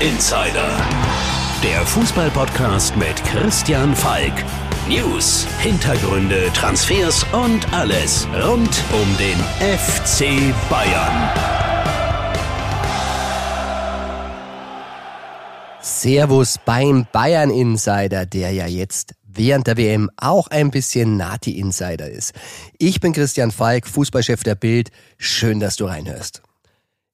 Insider. Der Fußballpodcast mit Christian Falk. News, Hintergründe, Transfers und alles rund um den FC Bayern. Servus beim Bayern Insider, der ja jetzt während der WM auch ein bisschen Nati Insider ist. Ich bin Christian Falk, Fußballchef der Bild. Schön, dass du reinhörst.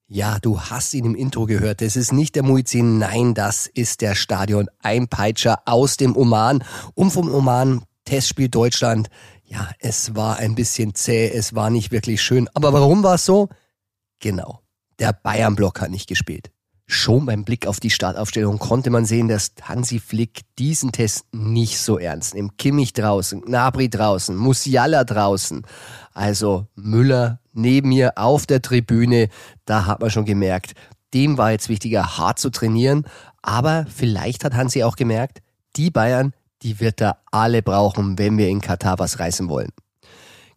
Ja, du hast ihn im Intro gehört. Das ist nicht der Muizin, nein, das ist der Stadion Einpeitscher aus dem Oman. Und vom Oman Testspiel Deutschland. Ja, es war ein bisschen zäh, es war nicht wirklich schön. Aber warum war es so? Genau, der Bayern-Block hat nicht gespielt. Schon beim Blick auf die Startaufstellung konnte man sehen, dass Hansi Flick diesen Test nicht so ernst nimmt. Kimmich draußen, Gnabry draußen, Musiala draußen. Also Müller neben mir auf der Tribüne, da hat man schon gemerkt, dem war jetzt wichtiger, hart zu trainieren. Aber vielleicht hat Hansi auch gemerkt, die Bayern, die wird er alle brauchen, wenn wir in Katar was reißen wollen.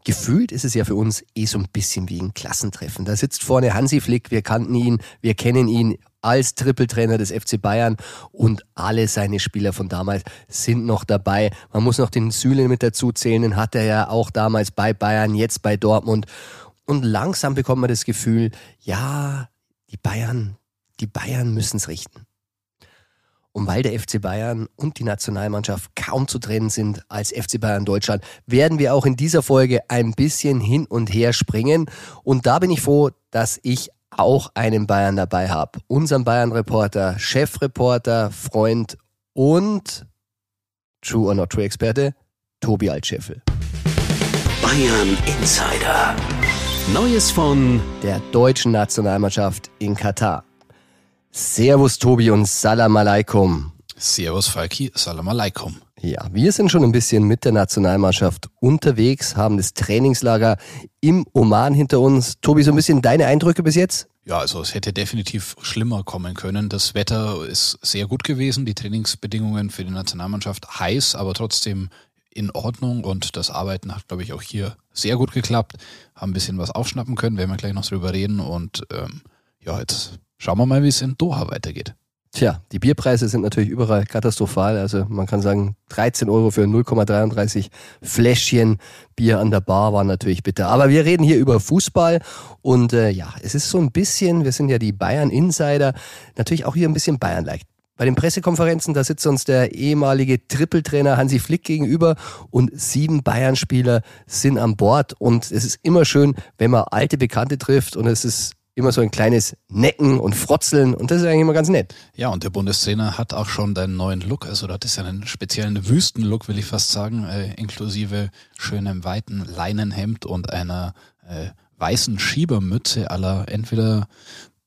Gefühlt ist es ja für uns eh so ein bisschen wie ein Klassentreffen. Da sitzt vorne Hansi Flick, wir kannten ihn, wir kennen ihn als Trippeltrainer des FC Bayern und alle seine Spieler von damals sind noch dabei. Man muss noch den Süle mit dazu zählen, den hat er ja auch damals bei Bayern, jetzt bei Dortmund. Und langsam bekommt man das Gefühl, ja, die Bayern, die Bayern müssen es richten. Und weil der FC Bayern und die Nationalmannschaft kaum zu trennen sind als FC Bayern Deutschland, werden wir auch in dieser Folge ein bisschen hin und her springen. Und da bin ich froh, dass ich auch einen Bayern dabei habe. Unseren Bayern-Reporter, Chefreporter, Freund und True or Not True Experte, Tobi Altscheffel. Bayern Insider. Neues von der deutschen Nationalmannschaft in Katar. Servus Tobi und Salam Aleikum. Servus Falki, Salam Aleikum. Ja, wir sind schon ein bisschen mit der Nationalmannschaft unterwegs, haben das Trainingslager im Oman hinter uns. Tobi, so ein bisschen deine Eindrücke bis jetzt? Ja, also es hätte definitiv schlimmer kommen können. Das Wetter ist sehr gut gewesen, die Trainingsbedingungen für die Nationalmannschaft heiß, aber trotzdem in Ordnung und das Arbeiten hat, glaube ich, auch hier sehr gut geklappt. Haben ein bisschen was aufschnappen können, werden wir gleich noch drüber reden und ähm, ja, jetzt Schauen wir mal, wie es in Doha weitergeht. Tja, die Bierpreise sind natürlich überall katastrophal. Also man kann sagen, 13 Euro für 0,33 Fläschchen Bier an der Bar war natürlich bitter. Aber wir reden hier über Fußball und äh, ja, es ist so ein bisschen, wir sind ja die Bayern-Insider, natürlich auch hier ein bisschen Bayern-like. Bei den Pressekonferenzen, da sitzt uns der ehemalige Trippeltrainer Hansi Flick gegenüber und sieben Bayern-Spieler sind an Bord. Und es ist immer schön, wenn man alte Bekannte trifft und es ist immer so ein kleines Necken und Frotzeln und das ist eigentlich immer ganz nett. Ja, und der Bundestrainer hat auch schon deinen neuen Look, also das ist ja einen speziellen Wüstenlook, will ich fast sagen, äh, inklusive schönem weiten Leinenhemd und einer äh, weißen Schiebermütze aller entweder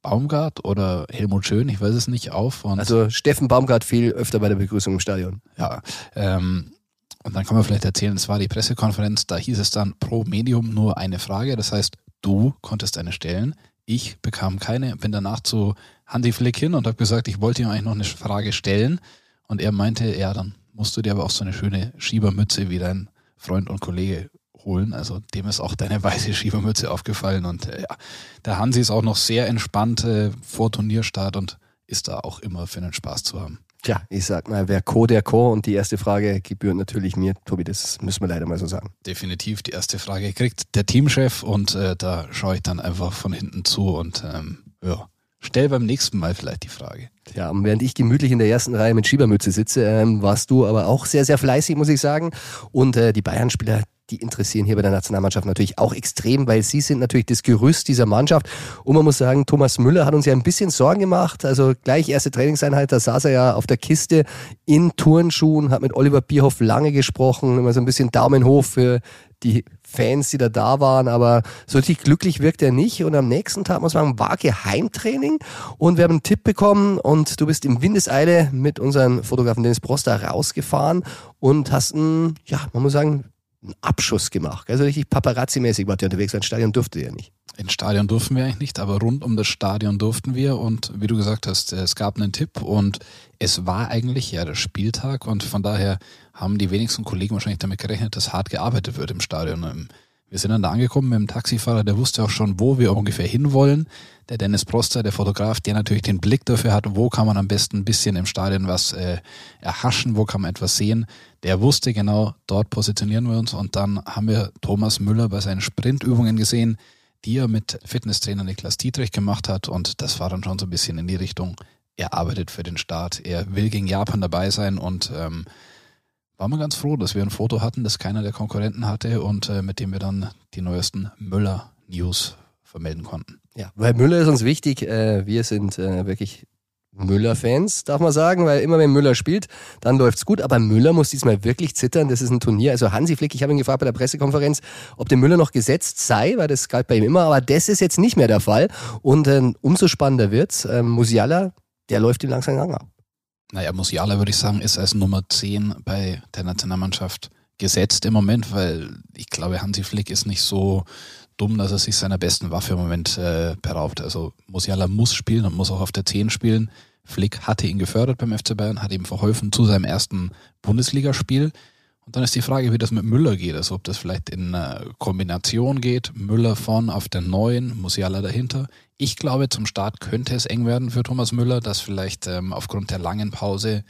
Baumgart oder Helmut Schön, ich weiß es nicht, auf. Also Steffen Baumgart fiel öfter bei der Begrüßung im Stadion. Ja, ähm, und dann kann man vielleicht erzählen, es war die Pressekonferenz, da hieß es dann pro Medium nur eine Frage, das heißt, du konntest eine stellen, ich bekam keine, bin danach zu Hansi Flick hin und habe gesagt, ich wollte ihm eigentlich noch eine Frage stellen. Und er meinte, ja, dann musst du dir aber auch so eine schöne Schiebermütze wie dein Freund und Kollege holen. Also dem ist auch deine weiße Schiebermütze aufgefallen. Und äh, ja, der Hansi ist auch noch sehr entspannt äh, vor Turnierstart und ist da auch immer für einen Spaß zu haben. Tja, ich sag mal, wer Co, der Co. Und die erste Frage gebührt natürlich mir. Tobi, das müssen wir leider mal so sagen. Definitiv, die erste Frage kriegt der Teamchef und äh, da schaue ich dann einfach von hinten zu und ähm, ja, stell beim nächsten Mal vielleicht die Frage. Ja, und während ich gemütlich in der ersten Reihe mit Schiebermütze sitze, ähm, warst du aber auch sehr, sehr fleißig, muss ich sagen. Und äh, die Bayern-Spieler, die interessieren hier bei der Nationalmannschaft natürlich auch extrem, weil sie sind natürlich das Gerüst dieser Mannschaft. Und man muss sagen, Thomas Müller hat uns ja ein bisschen Sorgen gemacht. Also gleich erste Trainingseinheit, da saß er ja auf der Kiste in Turnschuhen, hat mit Oliver Bierhoff lange gesprochen, immer so ein bisschen Daumen hoch für die Fans, die da da waren, aber so richtig glücklich wirkt er nicht. Und am nächsten Tag, muss man sagen, war Geheimtraining und wir haben einen Tipp bekommen und du bist im Windeseile mit unserem Fotografen Dennis Proster rausgefahren und hast einen, ja, man muss sagen, einen Abschuss gemacht. Also richtig Paparazzi-mäßig war der unterwegs. Ein Stadion durfte ja nicht. Ins Stadion durften wir eigentlich nicht, aber rund um das Stadion durften wir. Und wie du gesagt hast, es gab einen Tipp und es war eigentlich ja der Spieltag und von daher haben die wenigsten Kollegen wahrscheinlich damit gerechnet, dass hart gearbeitet wird im Stadion. Ähm, Wir sind dann da angekommen mit dem Taxifahrer, der wusste auch schon, wo wir ungefähr hinwollen. Der Dennis Proster, der Fotograf, der natürlich den Blick dafür hat, wo kann man am besten ein bisschen im Stadion was äh, erhaschen, wo kann man etwas sehen. Der wusste genau, dort positionieren wir uns und dann haben wir Thomas Müller bei seinen Sprintübungen gesehen, die er mit Fitnesstrainer Niklas Dietrich gemacht hat und das war dann schon so ein bisschen in die Richtung, er arbeitet für den Start, er will gegen Japan dabei sein und ähm, waren wir ganz froh, dass wir ein Foto hatten, das keiner der Konkurrenten hatte und äh, mit dem wir dann die neuesten Müller-News vermelden konnten. Ja, weil Müller ist uns wichtig. Äh, wir sind äh, wirklich Müller-Fans, darf man sagen, weil immer wenn Müller spielt, dann läuft's gut. Aber Müller muss diesmal wirklich zittern. Das ist ein Turnier. Also Hansi Flick, ich habe ihn gefragt bei der Pressekonferenz, ob der Müller noch gesetzt sei, weil das galt bei ihm immer. Aber das ist jetzt nicht mehr der Fall. Und äh, umso spannender wird's. Ähm, Musiala, der läuft ihm langsam Gang ab. Naja, Musiala würde ich sagen, ist als Nummer 10 bei der Nationalmannschaft gesetzt im Moment, weil ich glaube, Hansi Flick ist nicht so dumm, dass er sich seiner besten Waffe im Moment äh, beraubt. Also Musiala muss spielen und muss auch auf der 10 spielen. Flick hatte ihn gefördert beim FC Bayern, hat ihm verholfen zu seinem ersten Bundesligaspiel. Und dann ist die Frage, wie das mit Müller geht. Also ob das vielleicht in einer Kombination geht. Müller vorn auf der neuen, Musiala dahinter. Ich glaube, zum Start könnte es eng werden für Thomas Müller, dass vielleicht ähm, aufgrund der langen Pause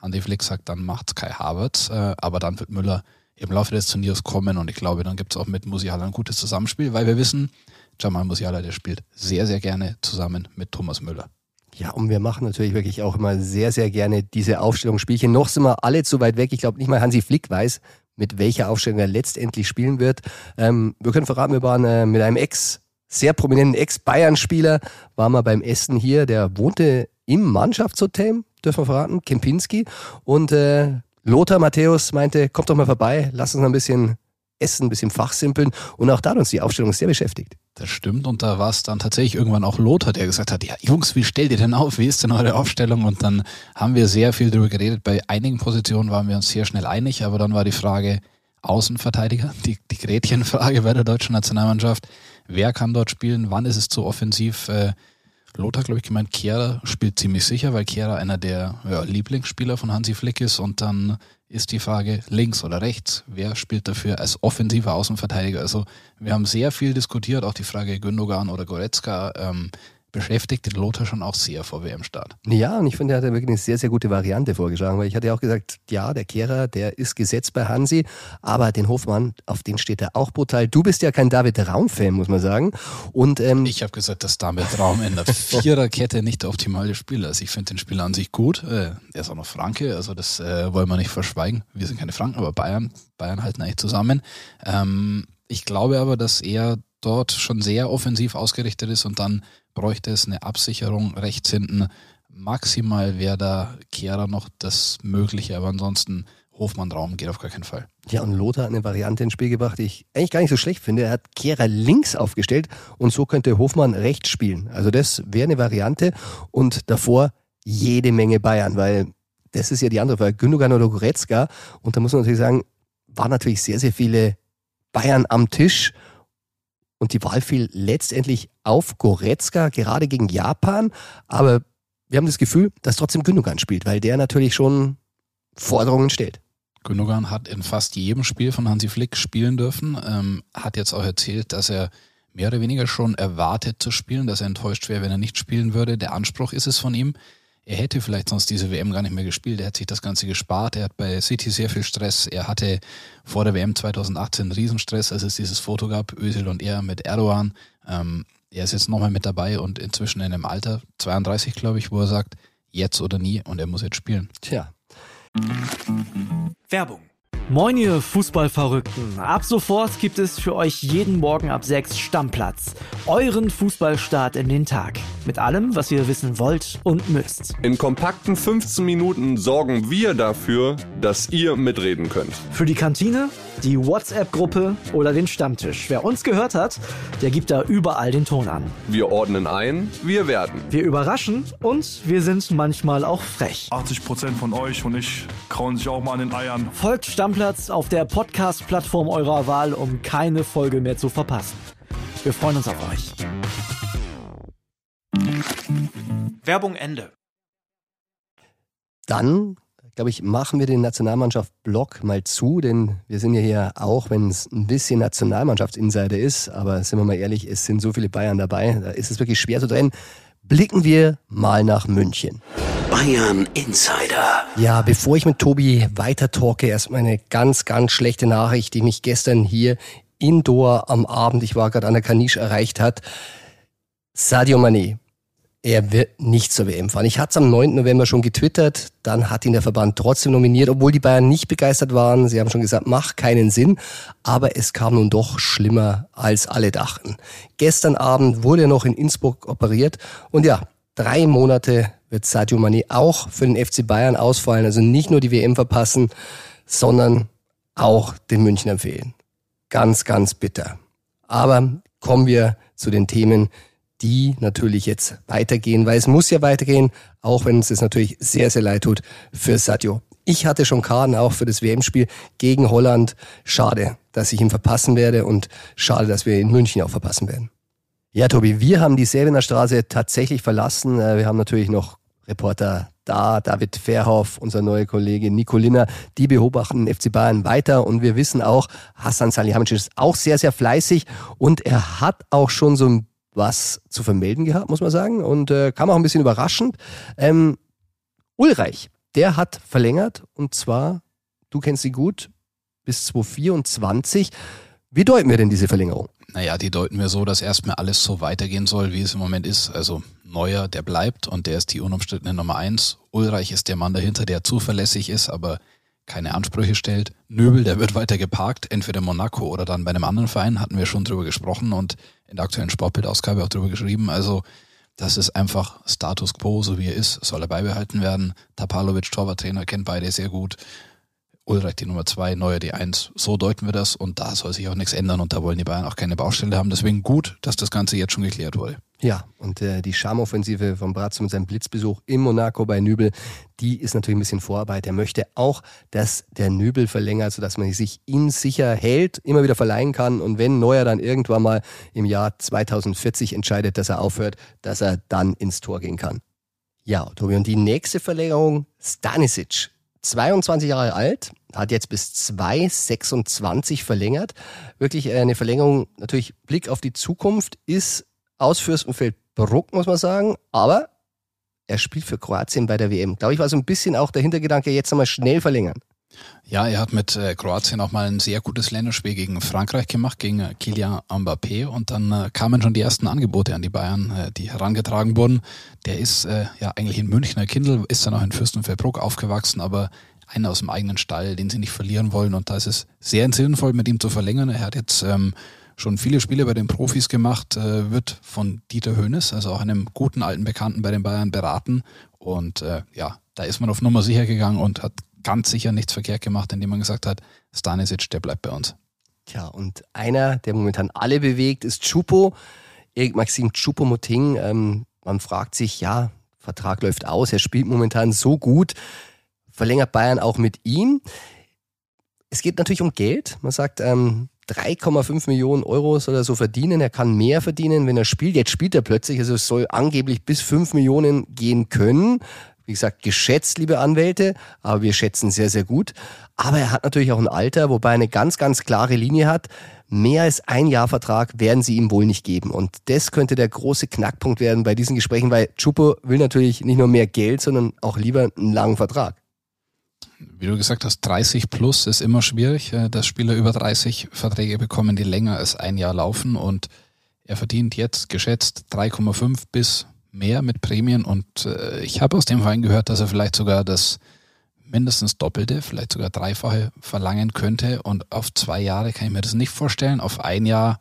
Andy Flick sagt, dann macht's Kai Havertz. Äh, aber dann wird Müller im Laufe des Turniers kommen und ich glaube, dann gibt es auch mit Musiala ein gutes Zusammenspiel, weil wir wissen, Jamal Musiala, der spielt sehr, sehr gerne zusammen mit Thomas Müller. Ja, und wir machen natürlich wirklich auch immer sehr, sehr gerne diese Aufstellungsspielchen. Noch sind wir alle zu weit weg. Ich glaube nicht mal Hansi Flick weiß, mit welcher Aufstellung er letztendlich spielen wird. Ähm, wir können verraten, wir waren äh, mit einem Ex, sehr prominenten Ex-Bayern-Spieler, waren wir beim Essen hier. Der wohnte im Mannschaftshotel, dürfen wir verraten, Kempinski. Und äh, Lothar Matthäus meinte, kommt doch mal vorbei, lass uns ein bisschen essen, ein bisschen fachsimpeln. Und auch da hat uns die Aufstellung sehr beschäftigt. Das stimmt. Und da war es dann tatsächlich irgendwann auch Lothar, der gesagt hat, ja Jungs, wie stellt ihr denn auf? Wie ist denn eure Aufstellung? Und dann haben wir sehr viel darüber geredet. Bei einigen Positionen waren wir uns sehr schnell einig, aber dann war die Frage Außenverteidiger, die, die Gretchenfrage bei der deutschen Nationalmannschaft. Wer kann dort spielen? Wann ist es zu offensiv? Äh, Lothar, glaube ich, gemeint, Kehrer spielt ziemlich sicher, weil Kehrer einer der ja, Lieblingsspieler von Hansi Flick ist. Und dann ist die Frage links oder rechts. Wer spielt dafür als offensiver Außenverteidiger? Also wir haben sehr viel diskutiert, auch die Frage Gündogan oder Goretzka. Ähm, beschäftigt den Lothar schon auch sehr vor WM-Start. Ja, und ich finde, er hat wirklich eine sehr, sehr gute Variante vorgeschlagen, weil ich hatte ja auch gesagt, ja, der Kehrer, der ist gesetzt bei Hansi, aber den Hofmann, auf den steht er auch brutal. Du bist ja kein David Raum-Fan, muss man sagen. Und, ähm, ich habe gesagt, dass David Raum in der Viererkette nicht der optimale Spieler ist. Ich finde den Spieler an sich gut. Äh, er ist auch noch Franke, also das äh, wollen wir nicht verschweigen. Wir sind keine Franken, aber Bayern, Bayern halten eigentlich zusammen. Ähm, ich glaube aber, dass er dort schon sehr offensiv ausgerichtet ist und dann bräuchte es eine Absicherung rechts hinten. Maximal wäre da Kehrer noch das Mögliche, aber ansonsten Hofmann-Raum geht auf gar keinen Fall. Ja, und Lothar hat eine Variante ins Spiel gebracht, die ich eigentlich gar nicht so schlecht finde. Er hat Kehrer links aufgestellt und so könnte Hofmann rechts spielen. Also das wäre eine Variante und davor jede Menge Bayern, weil das ist ja die andere Frage. Gündogan oder Goretzka und da muss man natürlich sagen, waren natürlich sehr, sehr viele Bayern am Tisch und die Wahl fiel letztendlich auf Goretzka, gerade gegen Japan. Aber wir haben das Gefühl, dass trotzdem Gündogan spielt, weil der natürlich schon Forderungen stellt. Gündogan hat in fast jedem Spiel von Hansi Flick spielen dürfen, ähm, hat jetzt auch erzählt, dass er mehr oder weniger schon erwartet zu spielen, dass er enttäuscht wäre, wenn er nicht spielen würde. Der Anspruch ist es von ihm er hätte vielleicht sonst diese WM gar nicht mehr gespielt. Er hat sich das Ganze gespart. Er hat bei City sehr viel Stress. Er hatte vor der WM 2018 Riesenstress, als es dieses Foto gab, Özil und er mit Erdogan. Ähm, er ist jetzt nochmal mit dabei und inzwischen in einem Alter, 32 glaube ich, wo er sagt, jetzt oder nie und er muss jetzt spielen. Tja. Werbung Moin ihr Fußballverrückten. Ab sofort gibt es für euch jeden Morgen ab 6 Stammplatz. Euren Fußballstart in den Tag. Mit allem, was ihr wissen wollt und müsst. In kompakten 15 Minuten sorgen wir dafür, dass ihr mitreden könnt. Für die Kantine, die WhatsApp-Gruppe oder den Stammtisch. Wer uns gehört hat, der gibt da überall den Ton an. Wir ordnen ein, wir werden. Wir überraschen und wir sind manchmal auch frech. 80% von euch und ich krauen sich auch mal an den Eiern. Folgt Stammplatz Stammplatz auf der Podcast-Plattform eurer Wahl, um keine Folge mehr zu verpassen. Wir freuen uns auf euch. Werbung Ende. Dann glaube ich, machen wir den Nationalmannschaft-Block mal zu, denn wir sind ja hier auch, wenn es ein bisschen Nationalmannschaftsinsider ist, aber sind wir mal ehrlich, es sind so viele Bayern dabei, da ist es wirklich schwer zu trennen. Blicken wir mal nach München. Bayern Insider. Ja, bevor ich mit Tobi weiter talke, erstmal eine ganz, ganz schlechte Nachricht, die mich gestern hier indoor am Abend, ich war gerade an der Kaniche, erreicht hat. Sadio Mané, er wird nicht zur WM fahren. Ich hatte es am 9. November schon getwittert, dann hat ihn der Verband trotzdem nominiert, obwohl die Bayern nicht begeistert waren. Sie haben schon gesagt, macht keinen Sinn, aber es kam nun doch schlimmer, als alle dachten. Gestern Abend wurde er noch in Innsbruck operiert und ja, drei Monate wird Sadio Mané auch für den FC Bayern ausfallen, also nicht nur die WM verpassen, sondern auch den München empfehlen. Ganz, ganz bitter. Aber kommen wir zu den Themen, die natürlich jetzt weitergehen, weil es muss ja weitergehen, auch wenn es natürlich sehr, sehr leid tut für Sadio. Ich hatte schon Karten auch für das WM-Spiel gegen Holland. Schade, dass ich ihn verpassen werde und schade, dass wir in München auch verpassen werden. Ja, Tobi, wir haben die Säbener Straße tatsächlich verlassen. Äh, wir haben natürlich noch Reporter da, David Verhoff, unser neuer Kollege Nicolina, die beobachten FC Bayern weiter und wir wissen auch, Hassan Salihamidzic ist auch sehr, sehr fleißig und er hat auch schon so ein was zu vermelden gehabt, muss man sagen. Und äh, kam auch ein bisschen überraschend. Ähm, Ulreich, der hat verlängert und zwar, du kennst sie gut, bis 2024. Wie deuten wir denn diese Verlängerung? Naja, die deuten wir so, dass erstmal alles so weitergehen soll, wie es im Moment ist. Also Neuer, der bleibt und der ist die unumstrittene Nummer eins. Ulreich ist der Mann dahinter, der zuverlässig ist, aber keine Ansprüche stellt. Nöbel, der wird weiter geparkt, entweder Monaco oder dann bei einem anderen Verein, hatten wir schon drüber gesprochen und in der aktuellen Sportbildausgabe auch drüber geschrieben. Also das ist einfach Status quo, so wie er ist, soll er beibehalten werden. Tapalovic, Torwarttrainer, kennt beide sehr gut. Ulreich die Nummer zwei, Neuer die eins. So deuten wir das und da soll sich auch nichts ändern und da wollen die Bayern auch keine Baustelle haben. Deswegen gut, dass das Ganze jetzt schon geklärt wurde. Ja, und äh, die Charmoffensive von Bratz mit seinem Blitzbesuch im Monaco bei Nübel, die ist natürlich ein bisschen Vorarbeit. Er möchte auch, dass der Nübel verlängert, sodass man sich ihn sicher hält, immer wieder verleihen kann und wenn Neuer dann irgendwann mal im Jahr 2040 entscheidet, dass er aufhört, dass er dann ins Tor gehen kann. Ja, Tobi, und die nächste Verlängerung, Stanisic. 22 Jahre alt, hat jetzt bis 2026 verlängert. Wirklich eine Verlängerung, natürlich Blick auf die Zukunft, ist aus Fürstenfeldbruck, muss man sagen. Aber er spielt für Kroatien bei der WM. Glaube ich, war so ein bisschen auch der Hintergedanke, jetzt nochmal schnell verlängern. Ja, er hat mit äh, Kroatien auch mal ein sehr gutes Länderspiel gegen Frankreich gemacht, gegen äh, Kylian Mbappé und dann äh, kamen schon die ersten Angebote an die Bayern, äh, die herangetragen wurden. Der ist äh, ja eigentlich in Münchner Kindl, ist dann auch in Fürstenfeldbruck aufgewachsen, aber einer aus dem eigenen Stall, den sie nicht verlieren wollen und da ist es sehr sinnvoll, mit ihm zu verlängern. Er hat jetzt ähm, schon viele Spiele bei den Profis gemacht, äh, wird von Dieter Höhnes, also auch einem guten alten Bekannten bei den Bayern beraten. Und äh, ja, da ist man auf Nummer sicher gegangen und hat ganz sicher nichts verkehrt gemacht, indem man gesagt hat, Stanisic, der bleibt bei uns. Tja, und einer, der momentan alle bewegt, ist Chupo, Erik Maxim Chupo-Moting. Ähm, man fragt sich, ja, Vertrag läuft aus, er spielt momentan so gut, verlängert Bayern auch mit ihm. Es geht natürlich um Geld. Man sagt, ähm, 3,5 Millionen Euro soll er so verdienen. Er kann mehr verdienen, wenn er spielt. Jetzt spielt er plötzlich. Also es soll angeblich bis 5 Millionen gehen können. Wie gesagt, geschätzt, liebe Anwälte, aber wir schätzen sehr, sehr gut. Aber er hat natürlich auch ein Alter, wobei er eine ganz, ganz klare Linie hat. Mehr als ein Jahr Vertrag werden sie ihm wohl nicht geben. Und das könnte der große Knackpunkt werden bei diesen Gesprächen, weil Chupo will natürlich nicht nur mehr Geld, sondern auch lieber einen langen Vertrag wie du gesagt hast, 30 plus ist immer schwierig, äh, dass Spieler über 30 Verträge bekommen, die länger als ein Jahr laufen und er verdient jetzt geschätzt 3,5 bis mehr mit Prämien und äh, ich habe aus dem Verein gehört, dass er vielleicht sogar das mindestens Doppelte, vielleicht sogar Dreifache verlangen könnte und auf zwei Jahre kann ich mir das nicht vorstellen. Auf ein Jahr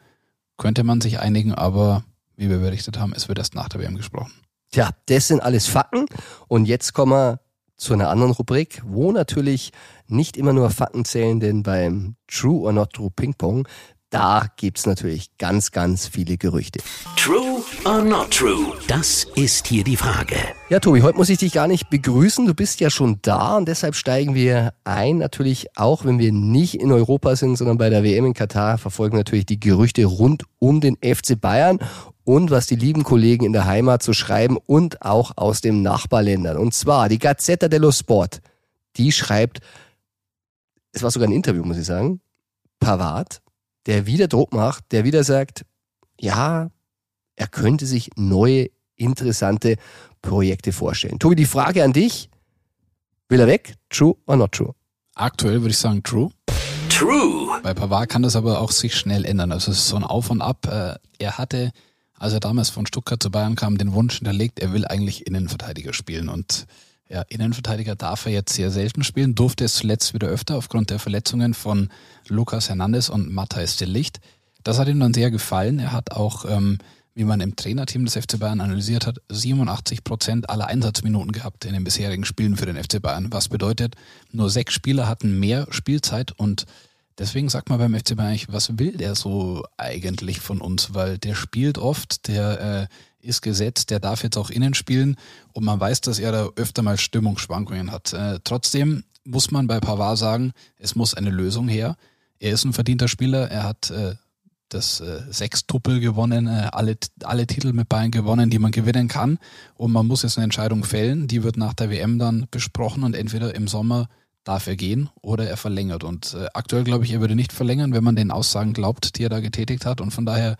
könnte man sich einigen, aber wie wir berichtet haben, es wird erst nach der WM gesprochen. Tja, das sind alles Fakten und jetzt kommen wir zu einer anderen Rubrik, wo natürlich nicht immer nur Fakten zählen, denn beim True or Not True Ping Pong, da gibt's natürlich ganz, ganz viele Gerüchte. True or not true? Das ist hier die Frage. Ja, Tobi, heute muss ich dich gar nicht begrüßen. Du bist ja schon da und deshalb steigen wir ein. Natürlich auch, wenn wir nicht in Europa sind, sondern bei der WM in Katar, verfolgen natürlich die Gerüchte rund um den FC Bayern und was die lieben Kollegen in der Heimat zu schreiben und auch aus den Nachbarländern. Und zwar die Gazzetta dello Sport. die schreibt, es war sogar ein Interview, muss ich sagen, Pavard, der wieder Druck macht, der wieder sagt, ja, er könnte sich neue, interessante Projekte vorstellen. Tobi, die Frage an dich, will er weg? True or not true? Aktuell würde ich sagen true. True. Bei Pavard kann das aber auch sich schnell ändern. Also es ist so ein Auf und Ab. Äh, Er hatte, als er damals von Stuttgart zu Bayern kam, den Wunsch hinterlegt, er will eigentlich Innenverteidiger spielen. Und ja, Innenverteidiger darf er jetzt sehr selten spielen, durfte es zuletzt wieder öfter aufgrund der Verletzungen von Lukas Hernandez und Matthijs de Licht. Das hat ihm dann sehr gefallen. Er hat auch, ähm, wie man im Trainerteam des FC Bayern analysiert hat, 87 Prozent aller Einsatzminuten gehabt in den bisherigen Spielen für den FC Bayern. Was bedeutet, nur sechs Spieler hatten mehr Spielzeit und Deswegen sagt man beim FC Bayern was will der so eigentlich von uns? Weil der spielt oft, der äh, ist gesetzt, der darf jetzt auch innen spielen und man weiß, dass er da öfter mal Stimmungsschwankungen hat. Äh, trotzdem muss man bei Pavard sagen, es muss eine Lösung her. Er ist ein verdienter Spieler, er hat äh, das äh, Sechstuppel gewonnen, äh, alle, alle Titel mit Bayern gewonnen, die man gewinnen kann. Und man muss jetzt eine Entscheidung fällen, die wird nach der WM dann besprochen und entweder im Sommer darf er gehen oder er verlängert. Und äh, aktuell glaube ich, er würde nicht verlängern, wenn man den Aussagen glaubt, die er da getätigt hat. Und von daher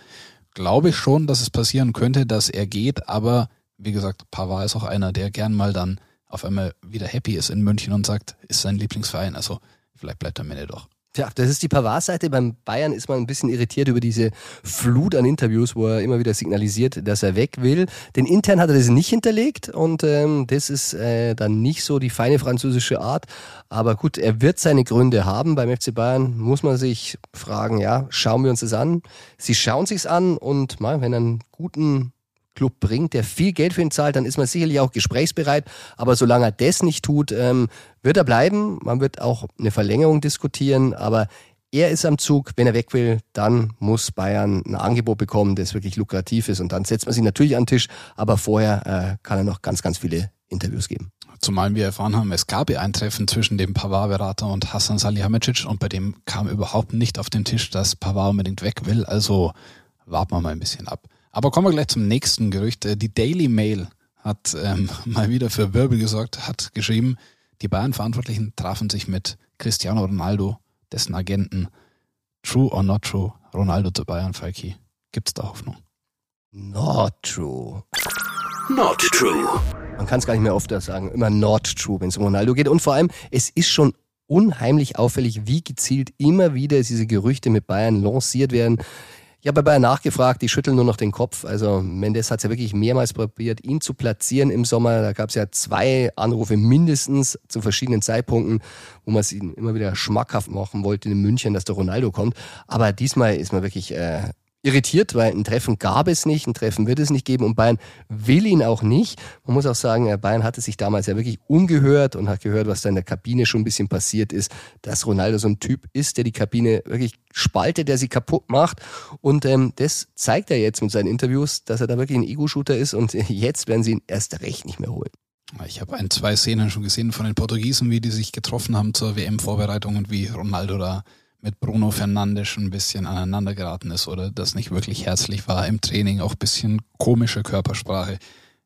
glaube ich schon, dass es passieren könnte, dass er geht. Aber wie gesagt, Pavard ist auch einer, der gern mal dann auf einmal wieder happy ist in München und sagt, ist sein Lieblingsverein. Also vielleicht bleibt er am Ende doch. Tja, das ist die Pavard-Seite. Beim Bayern ist man ein bisschen irritiert über diese Flut an Interviews, wo er immer wieder signalisiert, dass er weg will. Den intern hat er das nicht hinterlegt und ähm, das ist äh, dann nicht so die feine französische Art. Aber gut, er wird seine Gründe haben. Beim FC Bayern muss man sich fragen, ja, schauen wir uns das an. Sie schauen sich's an und mal, wenn er einen guten Club bringt, der viel Geld für ihn zahlt, dann ist man sicherlich auch gesprächsbereit. Aber solange er das nicht tut, ähm, wird er bleiben. Man wird auch eine Verlängerung diskutieren. Aber er ist am Zug. Wenn er weg will, dann muss Bayern ein Angebot bekommen, das wirklich lukrativ ist. Und dann setzt man sich natürlich an den Tisch. Aber vorher äh, kann er noch ganz, ganz viele Interviews geben. Zumal wir erfahren haben, es gab ein Treffen zwischen dem Pavard-Berater und Hassan Salihamidzic und bei dem kam überhaupt nicht auf den Tisch, dass Pavard unbedingt weg will. Also warten wir mal ein bisschen ab. Aber kommen wir gleich zum nächsten Gerücht. Äh, Die Daily Mail hat ähm, mal wieder für Wirbel gesorgt, hat geschrieben, die Bayern-Verantwortlichen trafen sich mit Cristiano Ronaldo, dessen Agenten. True or not true? Ronaldo zu Bayern, Falki. Gibt's da Hoffnung? Not true. Not true. Man kann es gar nicht mehr oft sagen, immer not true, wenn es um Ronaldo geht. Und vor allem, es ist schon unheimlich auffällig, wie gezielt immer wieder diese Gerüchte mit Bayern lanciert werden. Ich habe bei nachgefragt, die schütteln nur noch den Kopf. Also Mendes hat es ja wirklich mehrmals probiert, ihn zu platzieren im Sommer. Da gab es ja zwei Anrufe mindestens zu verschiedenen Zeitpunkten, wo man es ihnen immer wieder schmackhaft machen wollte in München, dass der Ronaldo kommt. Aber diesmal ist man wirklich äh, irritiert, weil ein Treffen gab es nicht, ein Treffen wird es nicht geben und Bayern will ihn auch nicht. Man muss auch sagen, äh, Bayern hatte sich damals ja wirklich umgehört und hat gehört, was da in der Kabine schon ein bisschen passiert ist, dass Ronaldo so ein Typ ist, der die Kabine wirklich spaltet, der sie kaputt macht und ähm, das zeigt er jetzt mit seinen Interviews, dass er da wirklich ein Ego-Shooter ist und jetzt werden sie ihn erst recht nicht mehr holen. Ich habe ein, zwei Szenen schon gesehen von den Portugiesen, wie die sich getroffen haben zur WM-Vorbereitung und wie Ronaldo da mit Bruno Fernandes ein bisschen aneinander geraten ist oder das nicht wirklich herzlich war im Training, auch ein bisschen komische Körpersprache.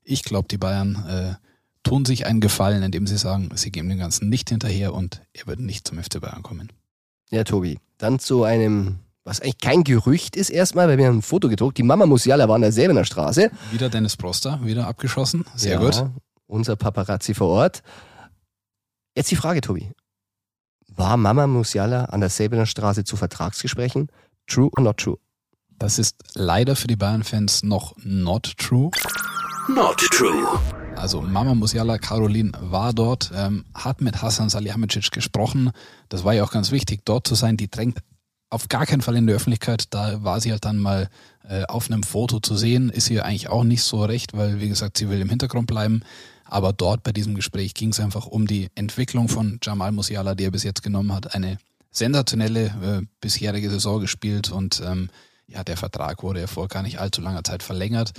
Ich glaube, die Bayern äh, tun sich einen Gefallen, indem sie sagen, sie geben dem Ganzen nicht hinterher und er wird nicht zum FC Bayern kommen. Ja, Tobi, dann zu einem, was eigentlich kein Gerücht ist erstmal, weil wir haben ein Foto gedruckt. Die Mama Musiala war an der Säbener Straße. Wieder Dennis Proster, wieder abgeschossen. Sehr ja, gut. Unser Paparazzi vor Ort. Jetzt die Frage, Tobi. War Mama Musiala an der Säbener Straße zu Vertragsgesprächen? True or not true? Das ist leider für die Bayern-Fans noch not true. Not true. Also Mama Musiala Caroline war dort, ähm, hat mit Hassan Salihamidzic gesprochen. Das war ja auch ganz wichtig, dort zu sein. Die drängt auf gar keinen Fall in der Öffentlichkeit. Da war sie halt dann mal äh, auf einem Foto zu sehen. Ist ihr eigentlich auch nicht so recht, weil wie gesagt, sie will im Hintergrund bleiben. Aber dort bei diesem Gespräch ging es einfach um die Entwicklung von Jamal Musiala, die er bis jetzt genommen hat. Eine sensationelle äh, bisherige Saison gespielt und ähm, ja, der Vertrag wurde ja vor gar nicht allzu langer Zeit verlängert.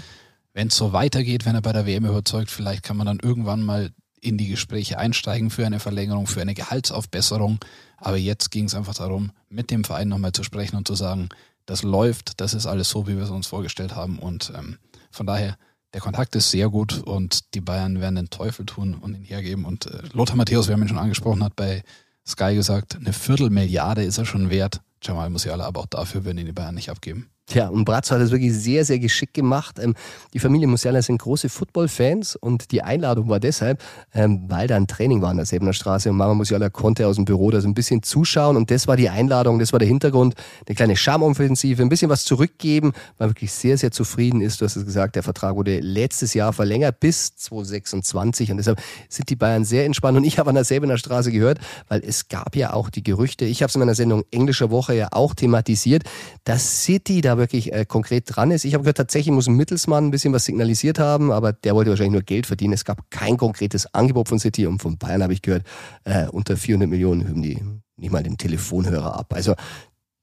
Wenn es so weitergeht, wenn er bei der WM überzeugt, vielleicht kann man dann irgendwann mal in die Gespräche einsteigen für eine Verlängerung, für eine Gehaltsaufbesserung. Aber jetzt ging es einfach darum, mit dem Verein nochmal zu sprechen und zu sagen, das läuft, das ist alles so, wie wir es uns vorgestellt haben. Und ähm, von daher der Kontakt ist sehr gut und die Bayern werden den Teufel tun und ihn hergeben. Und äh, Lothar Matthäus, wer mich schon angesprochen hat, bei Sky gesagt, eine Viertelmilliarde ist er schon wert. Jamal Musiala, aber auch dafür würden ihn die Bayern nicht abgeben. Tja, und Brazzo hat das wirklich sehr, sehr geschickt gemacht. Ähm, die Familie Musiala sind große Football-Fans und die Einladung war deshalb, ähm, weil da ein Training war an der Säbener Straße und Mama Musiala konnte aus dem Büro da so ein bisschen zuschauen und das war die Einladung, das war der Hintergrund, eine kleine Charmoffensive, ein bisschen was zurückgeben, weil wirklich sehr, sehr zufrieden ist. Du hast es gesagt, der Vertrag wurde letztes Jahr verlängert bis 2026 und deshalb sind die Bayern sehr entspannt und ich habe an der Säbener Straße gehört, weil es gab ja auch die Gerüchte, ich habe es in meiner Sendung Englischer Woche ja auch thematisiert, dass City da wirklich äh, konkret dran ist. Ich habe gehört, tatsächlich muss ein Mittelsmann ein bisschen was signalisiert haben, aber der wollte wahrscheinlich nur Geld verdienen. Es gab kein konkretes Angebot von City und von Bayern habe ich gehört, äh, unter 400 Millionen hüben die nicht mal den Telefonhörer ab. Also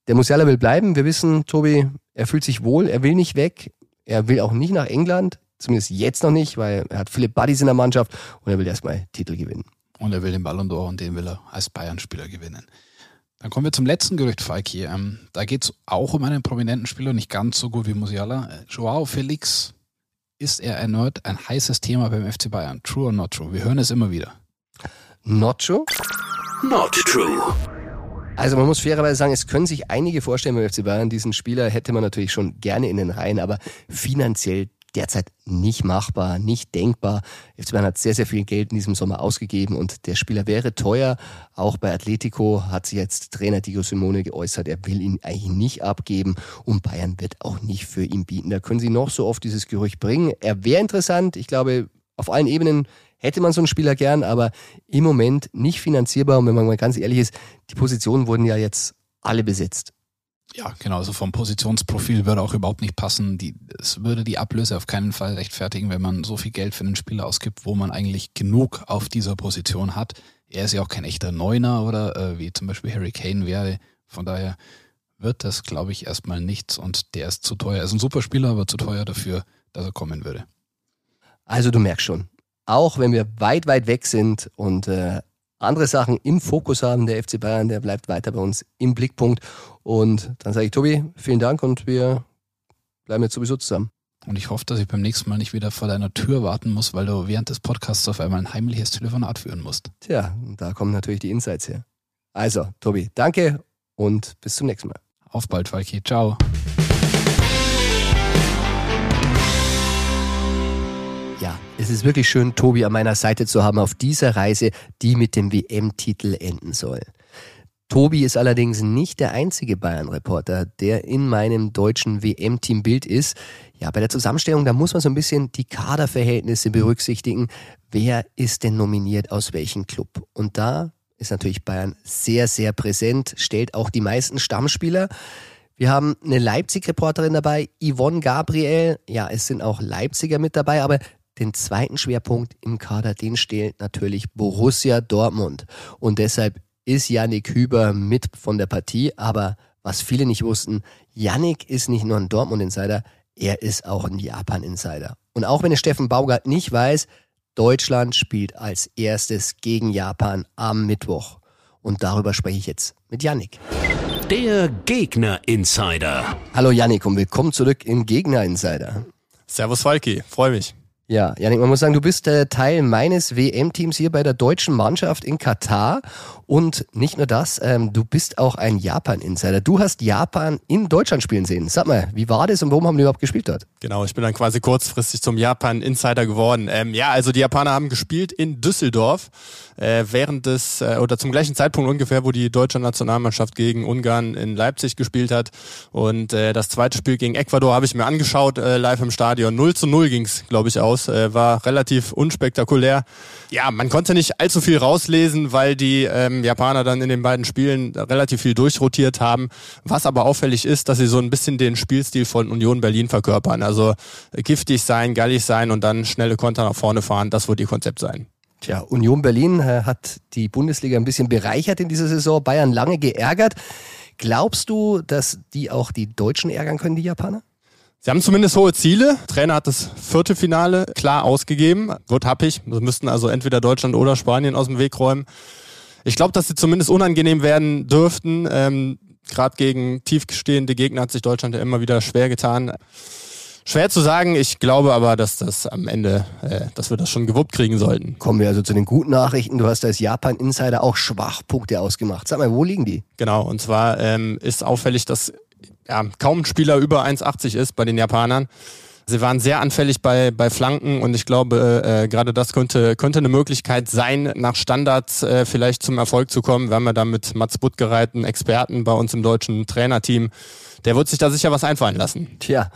der Musiala will bleiben. Wir wissen, Tobi, er fühlt sich wohl, er will nicht weg. Er will auch nicht nach England, zumindest jetzt noch nicht, weil er hat viele Buddies in der Mannschaft und er will erstmal Titel gewinnen. Und er will den Ballon d'Or und den will er als Bayern-Spieler gewinnen. Dann kommen wir zum letzten Gerücht, Falki. Ähm, da geht es auch um einen prominenten Spieler, nicht ganz so gut wie Musiala. Äh, Joao Felix, ist er erneut ein heißes Thema beim FC Bayern? True or not true? Wir hören es immer wieder. Not true? Not true. Also man muss fairerweise sagen, es können sich einige vorstellen beim FC Bayern, diesen Spieler hätte man natürlich schon gerne in den Reihen, aber finanziell derzeit nicht machbar, nicht denkbar. FC Bayern hat sehr, sehr viel Geld in diesem Sommer ausgegeben und der Spieler wäre teuer. Auch bei Atletico hat sich jetzt Trainer Diego Simone geäußert, er will ihn eigentlich nicht abgeben und Bayern wird auch nicht für ihn bieten. Da können sie noch so oft dieses Gerücht bringen. Er wäre interessant. Ich glaube, auf allen Ebenen hätte man so einen Spieler gern, aber im Moment nicht finanzierbar. Und wenn man mal ganz ehrlich ist, die Positionen wurden ja jetzt alle besetzt. Ja, genau. Also vom Positionsprofil würde auch überhaupt nicht passen. Die, es würde die Ablöse auf keinen Fall rechtfertigen, wenn man so viel Geld für einen Spieler ausgibt, wo man eigentlich genug auf dieser Position hat. Er ist ja auch kein echter Neuner oder äh, wie zum Beispiel Harry Kane wäre. Von daher wird das, glaube ich, erstmal nichts und der ist zu teuer. Er ist ein super Spieler, aber zu teuer dafür, dass er kommen würde. Also du merkst schon, auch wenn wir weit, weit weg sind und äh, andere Sachen im Fokus haben. Der FC Bayern, der bleibt weiter bei uns im Blickpunkt. Und dann sage ich, Tobi, vielen Dank und wir bleiben jetzt sowieso zusammen. Und ich hoffe, dass ich beim nächsten Mal nicht wieder vor deiner Tür warten muss, weil du während des Podcasts auf einmal ein heimliches Telefonat führen musst. Tja, da kommen natürlich die Insights her. Also, Tobi, danke und bis zum nächsten Mal. Auf bald, Falki. Ciao. Es ist wirklich schön, Tobi an meiner Seite zu haben auf dieser Reise, die mit dem WM-Titel enden soll. Tobi ist allerdings nicht der einzige Bayern-Reporter, der in meinem deutschen WM-Team Bild ist. Ja, bei der Zusammenstellung, da muss man so ein bisschen die Kaderverhältnisse berücksichtigen. Wer ist denn nominiert aus welchem Club? Und da ist natürlich Bayern sehr, sehr präsent, stellt auch die meisten Stammspieler. Wir haben eine Leipzig-Reporterin dabei, Yvonne Gabriel. Ja, es sind auch Leipziger mit dabei, aber den zweiten Schwerpunkt im Kader, den stellt natürlich Borussia Dortmund. Und deshalb ist Yannick Hüber mit von der Partie. Aber was viele nicht wussten, Yannick ist nicht nur ein Dortmund-Insider, er ist auch ein Japan-Insider. Und auch wenn es Steffen Baugart nicht weiß, Deutschland spielt als erstes gegen Japan am Mittwoch. Und darüber spreche ich jetzt mit Yannick. Der Gegner-Insider. Hallo Yannick und willkommen zurück im Gegner-Insider. Servus Falki, freue mich. Ja, Janik, man muss sagen, du bist äh, Teil meines WM-Teams hier bei der deutschen Mannschaft in Katar. Und nicht nur das, ähm, du bist auch ein Japan-Insider. Du hast Japan in Deutschland spielen sehen. Sag mal, wie war das und warum haben die überhaupt gespielt dort? Genau, ich bin dann quasi kurzfristig zum Japan-Insider geworden. Ähm, ja, also die Japaner haben gespielt in Düsseldorf äh, während des, äh, oder zum gleichen Zeitpunkt ungefähr, wo die deutsche Nationalmannschaft gegen Ungarn in Leipzig gespielt hat. Und äh, das zweite Spiel gegen Ecuador habe ich mir angeschaut, äh, live im Stadion. 0 zu 0 ging's, glaube ich, aus. Äh, war relativ unspektakulär. Ja, man konnte nicht allzu viel rauslesen, weil die ähm, Japaner dann in den beiden Spielen relativ viel durchrotiert haben. Was aber auffällig ist, dass sie so ein bisschen den Spielstil von Union Berlin verkörpern. Also äh, giftig sein, gallig sein und dann schnelle Konter nach vorne fahren. Das wird ihr Konzept sein. Tja, Union Berlin äh, hat die Bundesliga ein bisschen bereichert in dieser Saison, Bayern lange geärgert. Glaubst du, dass die auch die Deutschen ärgern können, die Japaner? Sie haben zumindest hohe Ziele. Der Trainer hat das vierte Finale klar ausgegeben. Wird happig. Sie müssten also entweder Deutschland oder Spanien aus dem Weg räumen. Ich glaube, dass sie zumindest unangenehm werden dürften. Ähm, Gerade gegen tiefstehende Gegner hat sich Deutschland ja immer wieder schwer getan. Schwer zu sagen, ich glaube aber, dass das am Ende, äh, dass wir das schon gewuppt kriegen sollten. Kommen wir also zu den guten Nachrichten. Du hast als Japan-Insider auch Schwachpunkte ausgemacht. Sag mal, wo liegen die? Genau, und zwar ähm, ist auffällig, dass ja, kaum ein Spieler über 1,80 ist bei den Japanern. Sie waren sehr anfällig bei, bei Flanken und ich glaube, äh, gerade das könnte, könnte eine Möglichkeit sein, nach Standards äh, vielleicht zum Erfolg zu kommen. Wir haben ja da mit Mats Buttgereit einen Experten bei uns im deutschen Trainerteam. Der wird sich da sicher was einfallen lassen. Tja,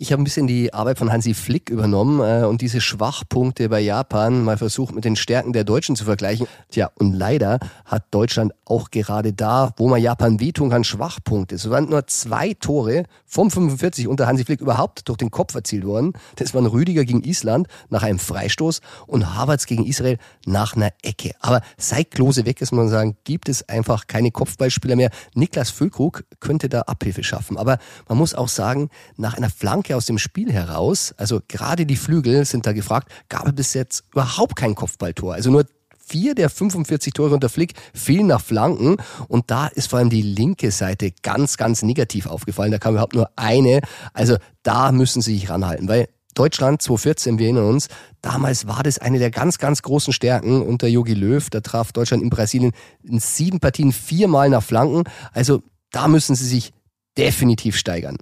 ich habe ein bisschen die Arbeit von Hansi Flick übernommen äh, und diese Schwachpunkte bei Japan mal versucht mit den Stärken der Deutschen zu vergleichen. Tja, und leider hat Deutschland auch gerade da, wo man Japan wehtun kann, Schwachpunkte. So waren nur zwei Tore vom 45 unter Hansi Flick überhaupt durch den Kopf erzielt worden. Das waren Rüdiger gegen Island nach einem Freistoß und Havertz gegen Israel nach einer Ecke. Aber seit Klose weg ist, muss man sagen, gibt es einfach keine Kopfballspieler mehr. Niklas Füllkrug könnte da Abhilfe schaffen. Aber man muss auch sagen, nach einer Flanke aus dem Spiel heraus, also gerade die Flügel sind da gefragt, gab es bis jetzt überhaupt kein Kopfballtor. Also nur vier der 45 Tore unter Flick fehlen nach Flanken und da ist vor allem die linke Seite ganz, ganz negativ aufgefallen. Da kam überhaupt nur eine. Also da müssen sie sich ranhalten, weil Deutschland 2014, wir erinnern uns, damals war das eine der ganz, ganz großen Stärken unter Jogi Löw. Da traf Deutschland in Brasilien in sieben Partien viermal nach Flanken. Also da müssen sie sich definitiv steigern.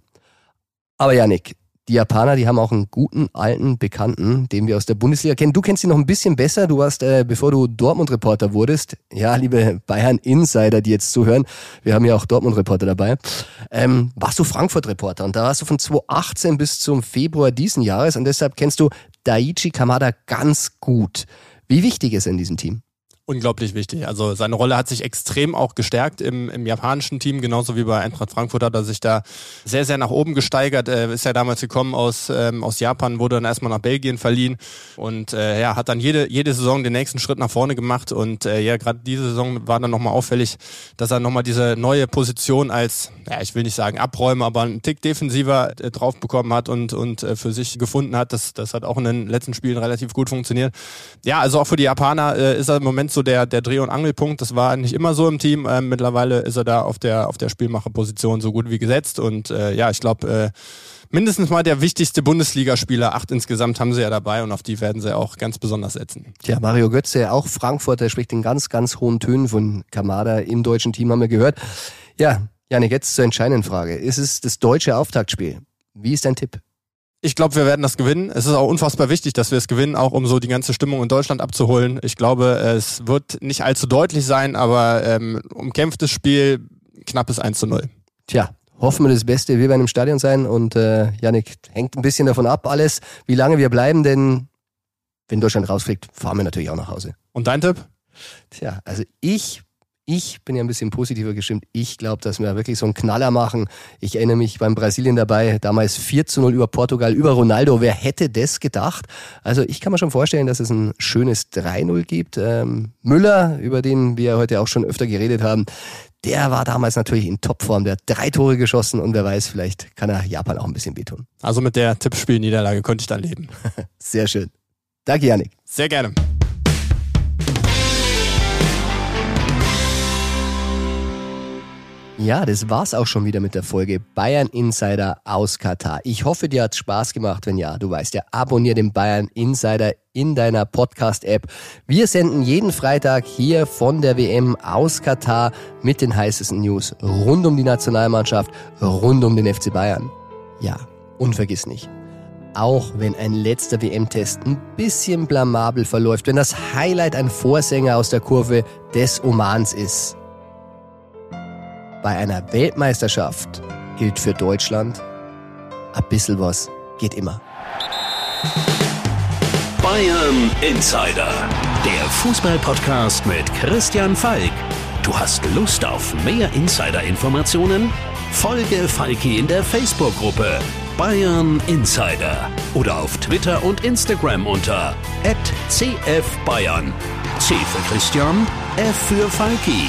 Aber Janik, die Japaner, die haben auch einen guten alten Bekannten, den wir aus der Bundesliga kennen. Du kennst ihn noch ein bisschen besser. Du warst, äh, bevor du Dortmund-Reporter wurdest, ja, liebe Bayern-Insider, die jetzt zuhören, wir haben ja auch Dortmund-Reporter dabei, ähm, warst du Frankfurt-Reporter und da warst du von 2018 bis zum Februar diesen Jahres und deshalb kennst du Daichi Kamada ganz gut. Wie wichtig ist er in diesem Team? Unglaublich wichtig. Also seine Rolle hat sich extrem auch gestärkt im, im japanischen Team, genauso wie bei Eintracht Frankfurt hat er sich da sehr, sehr nach oben gesteigert. Er ist ja damals gekommen aus, ähm, aus Japan, wurde dann erstmal nach Belgien verliehen und äh, ja, hat dann jede, jede Saison den nächsten Schritt nach vorne gemacht und äh, ja, gerade diese Saison war dann nochmal auffällig, dass er nochmal diese neue Position als, ja, ich will nicht sagen Abräumer, aber einen Tick defensiver äh, drauf bekommen hat und, und äh, für sich gefunden hat. Das, das hat auch in den letzten Spielen relativ gut funktioniert. Ja, also auch für die Japaner äh, ist er im Moment so so der, der Dreh- und Angelpunkt. Das war nicht immer so im Team. Ähm, mittlerweile ist er da auf der, auf der Spielmacherposition so gut wie gesetzt. Und äh, ja, ich glaube, äh, mindestens mal der wichtigste Bundesligaspieler. Acht insgesamt haben sie ja dabei und auf die werden sie auch ganz besonders setzen. Tja, Mario Götze, auch Frankfurter, spricht in ganz, ganz hohen Tönen von Kamada im deutschen Team, haben wir gehört. Ja, Janik, jetzt zur entscheidenden Frage. Ist es das deutsche Auftaktspiel? Wie ist dein Tipp? Ich glaube, wir werden das gewinnen. Es ist auch unfassbar wichtig, dass wir es gewinnen, auch um so die ganze Stimmung in Deutschland abzuholen. Ich glaube, es wird nicht allzu deutlich sein, aber ähm, umkämpftes Spiel, knappes 1 zu 0. Tja, hoffen wir das Beste. Wir werden im Stadion sein und äh, Janik hängt ein bisschen davon ab, alles, wie lange wir bleiben, denn wenn Deutschland rausfliegt, fahren wir natürlich auch nach Hause. Und dein Tipp? Tja, also ich ich bin ja ein bisschen positiver gestimmt. Ich glaube, dass wir wirklich so einen Knaller machen. Ich erinnere mich beim Brasilien dabei, damals 4 zu 0 über Portugal, über Ronaldo. Wer hätte das gedacht? Also ich kann mir schon vorstellen, dass es ein schönes 3-0 gibt. Ähm, Müller, über den wir heute auch schon öfter geredet haben, der war damals natürlich in Topform. Der hat drei Tore geschossen und wer weiß, vielleicht kann er Japan auch ein bisschen wehtun. Also mit der Tippspielniederlage könnte ich dann leben. Sehr schön. Danke, Janik. Sehr gerne. Ja, das war's auch schon wieder mit der Folge Bayern Insider aus Katar. Ich hoffe, dir hat's Spaß gemacht. Wenn ja, du weißt ja, abonnier den Bayern Insider in deiner Podcast-App. Wir senden jeden Freitag hier von der WM aus Katar mit den heißesten News rund um die Nationalmannschaft, rund um den FC Bayern. Ja, und vergiss nicht, auch wenn ein letzter WM-Test ein bisschen blamabel verläuft, wenn das Highlight ein Vorsänger aus der Kurve des Omans ist, bei einer Weltmeisterschaft gilt für Deutschland, ein bisschen was geht immer. Bayern Insider, der Fußballpodcast mit Christian Falk. Du hast Lust auf mehr Insider-Informationen? Folge Falki in der Facebook-Gruppe Bayern Insider oder auf Twitter und Instagram unter @cfbayern. C für Christian, F für Falki.